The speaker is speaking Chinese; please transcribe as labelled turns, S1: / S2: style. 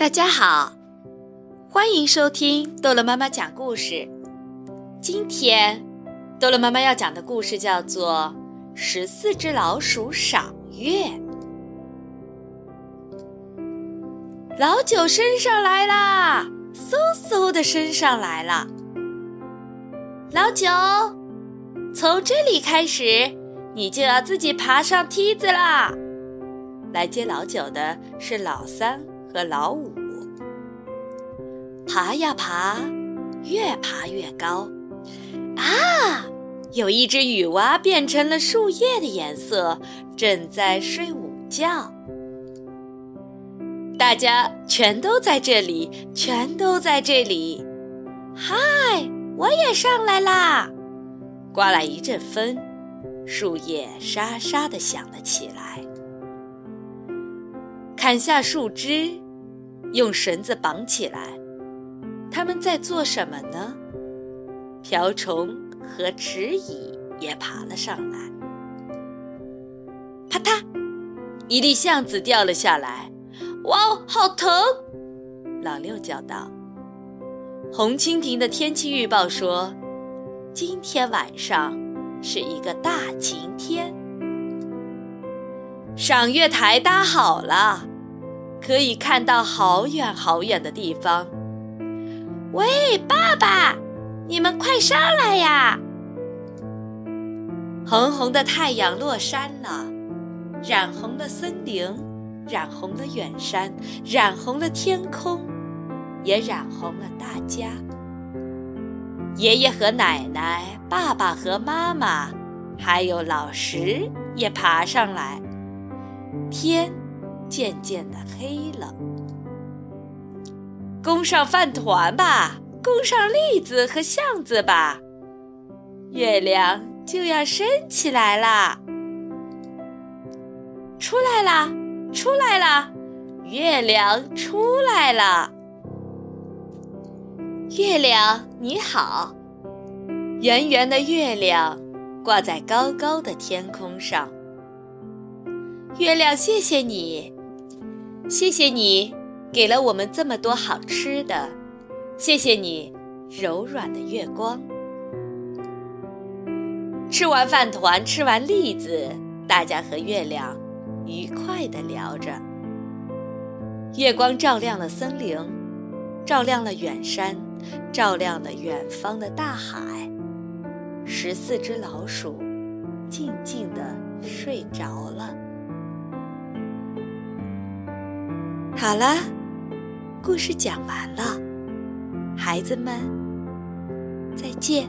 S1: 大家好，欢迎收听逗乐妈妈讲故事。今天，逗乐妈妈要讲的故事叫做《十四只老鼠赏月》。老九升上来啦，嗖嗖的升上来了。老九，从这里开始，你就要自己爬上梯子啦。来接老九的是老三。和老五爬呀爬，越爬越高。啊，有一只雨蛙变成了树叶的颜色，正在睡午觉。大家全都在这里，全都在这里。嗨，我也上来啦！刮来一阵风，树叶沙沙地响了起来。砍下树枝，用绳子绑起来。他们在做什么呢？瓢虫和迟蚁也爬了上来。啪嗒，一粒橡子掉了下来。哇哦，好疼！老六叫道。红蜻蜓的天气预报说，今天晚上是一个大晴天。赏月台搭好了。可以看到好远好远的地方。喂，爸爸，你们快上来呀！红红的太阳落山了，染红了森林，染红了远山，染红了天空，也染红了大家。爷爷和奶奶，爸爸和妈妈，还有老石也爬上来。天。渐渐的黑了，供上饭团吧，供上栗子和橡子吧，月亮就要升起来啦！出来啦，出来啦，月亮出来了！月亮你好，圆圆的月亮挂在高高的天空上。月亮，谢谢你。谢谢你给了我们这么多好吃的，谢谢你柔软的月光。吃完饭团，吃完栗子，大家和月亮愉快地聊着。月光照亮了森林，照亮了远山，照亮了远方的大海。十四只老鼠静静地睡着了。好了，故事讲完了，孩子们，再见。